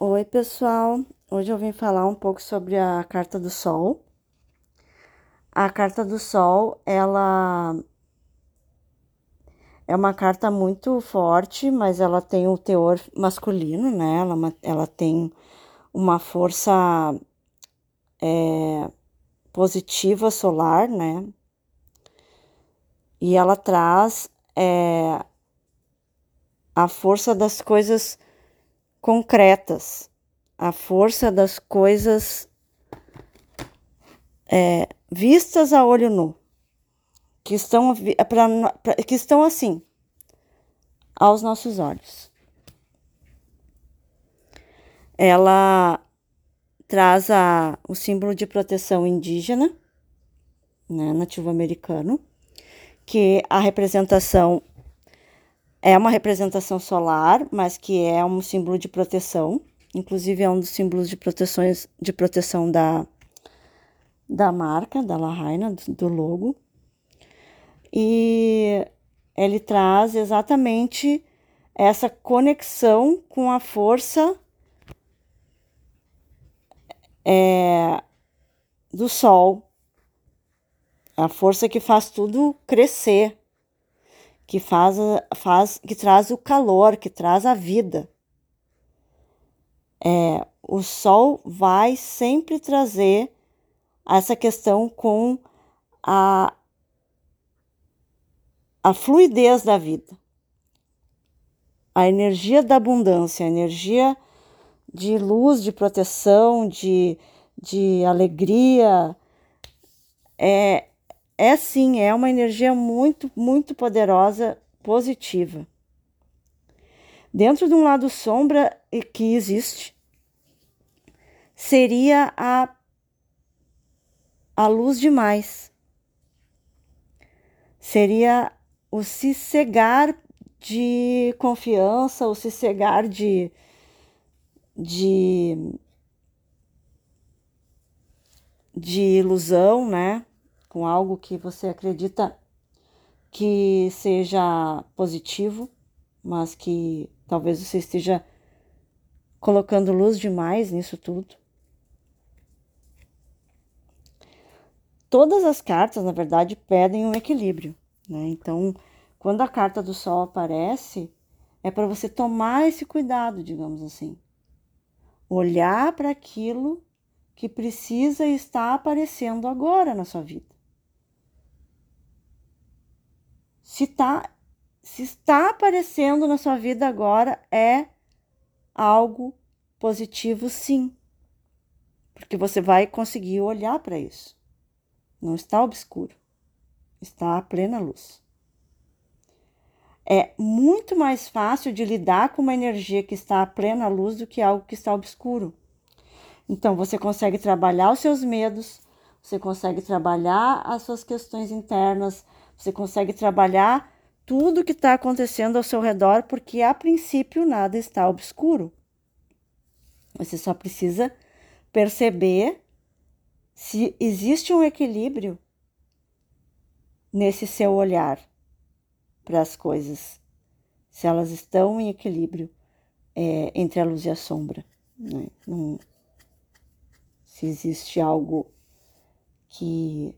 Oi, pessoal. Hoje eu vim falar um pouco sobre a carta do Sol. A carta do Sol, ela é uma carta muito forte, mas ela tem o teor masculino, né? Ela, ela tem uma força é, positiva solar, né? E ela traz é, a força das coisas concretas, a força das coisas é, vistas a olho nu, que estão, pra, pra, que estão assim, aos nossos olhos. Ela traz a, o símbolo de proteção indígena, né, nativo americano, que a representação é uma representação solar, mas que é um símbolo de proteção. Inclusive é um dos símbolos de proteções de proteção da, da marca, da Lahaina, do logo. E ele traz exatamente essa conexão com a força é, do sol, a força que faz tudo crescer, que faz, faz que traz o calor, que traz a vida. É, o sol vai sempre trazer essa questão com a, a fluidez da vida, a energia da abundância, a energia de luz, de proteção, de, de alegria. É, é sim, é uma energia muito, muito poderosa, positiva. Dentro de um lado sombra que existe, seria a, a luz demais. Seria o se cegar de confiança, o se cegar de, de, de ilusão, né? Com algo que você acredita que seja positivo, mas que talvez você esteja colocando luz demais nisso tudo. Todas as cartas, na verdade, pedem um equilíbrio, né? Então, quando a carta do Sol aparece, é para você tomar esse cuidado, digamos assim. Olhar para aquilo que precisa estar aparecendo agora na sua vida. Se, tá, se está aparecendo na sua vida agora, é algo positivo, sim. Porque você vai conseguir olhar para isso. Não está obscuro, está a plena luz. É muito mais fácil de lidar com uma energia que está a plena luz do que algo que está obscuro. Então, você consegue trabalhar os seus medos, você consegue trabalhar as suas questões internas, você consegue trabalhar tudo que está acontecendo ao seu redor, porque a princípio nada está obscuro. Você só precisa perceber se existe um equilíbrio nesse seu olhar para as coisas, se elas estão em equilíbrio é, entre a luz e a sombra. Né? Não, se existe algo que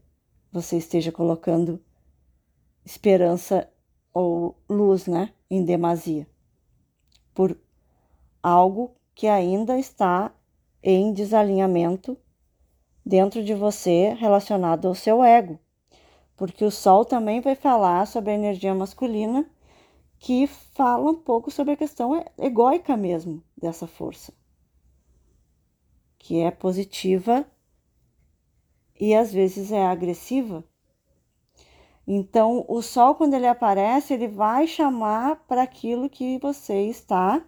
você esteja colocando esperança ou luz, né, em demasia, por algo que ainda está em desalinhamento dentro de você relacionado ao seu ego. Porque o Sol também vai falar sobre a energia masculina, que fala um pouco sobre a questão egóica mesmo dessa força, que é positiva e às vezes é agressiva então, o sol, quando ele aparece, ele vai chamar para aquilo que você está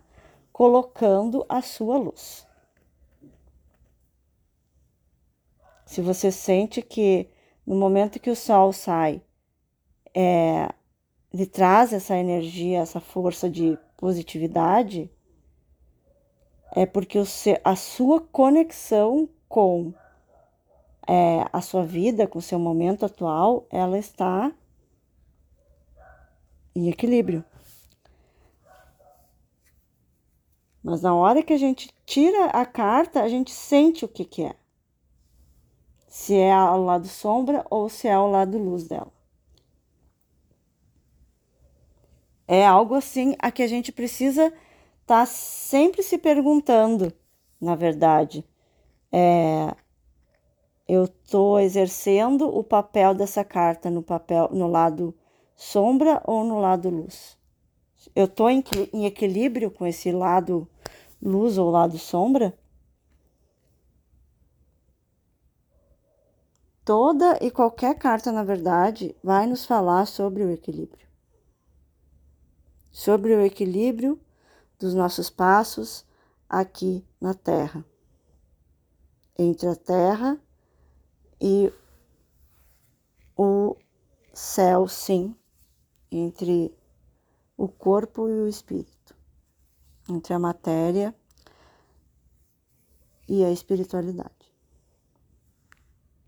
colocando a sua luz. Se você sente que no momento que o sol sai, é, ele traz essa energia, essa força de positividade, é porque o a sua conexão com é, a sua vida, com o seu momento atual, ela está em equilíbrio. Mas na hora que a gente tira a carta, a gente sente o que, que é. Se é ao lado sombra ou se é ao lado luz dela. É algo assim a que a gente precisa estar tá sempre se perguntando, na verdade. É, eu estou exercendo o papel dessa carta no papel no lado sombra ou no lado luz. Eu estou em, em equilíbrio com esse lado luz ou lado sombra? Toda e qualquer carta, na verdade, vai nos falar sobre o equilíbrio. Sobre o equilíbrio dos nossos passos aqui na Terra. Entre a Terra e o céu, sim, entre o corpo e o espírito, entre a matéria e a espiritualidade.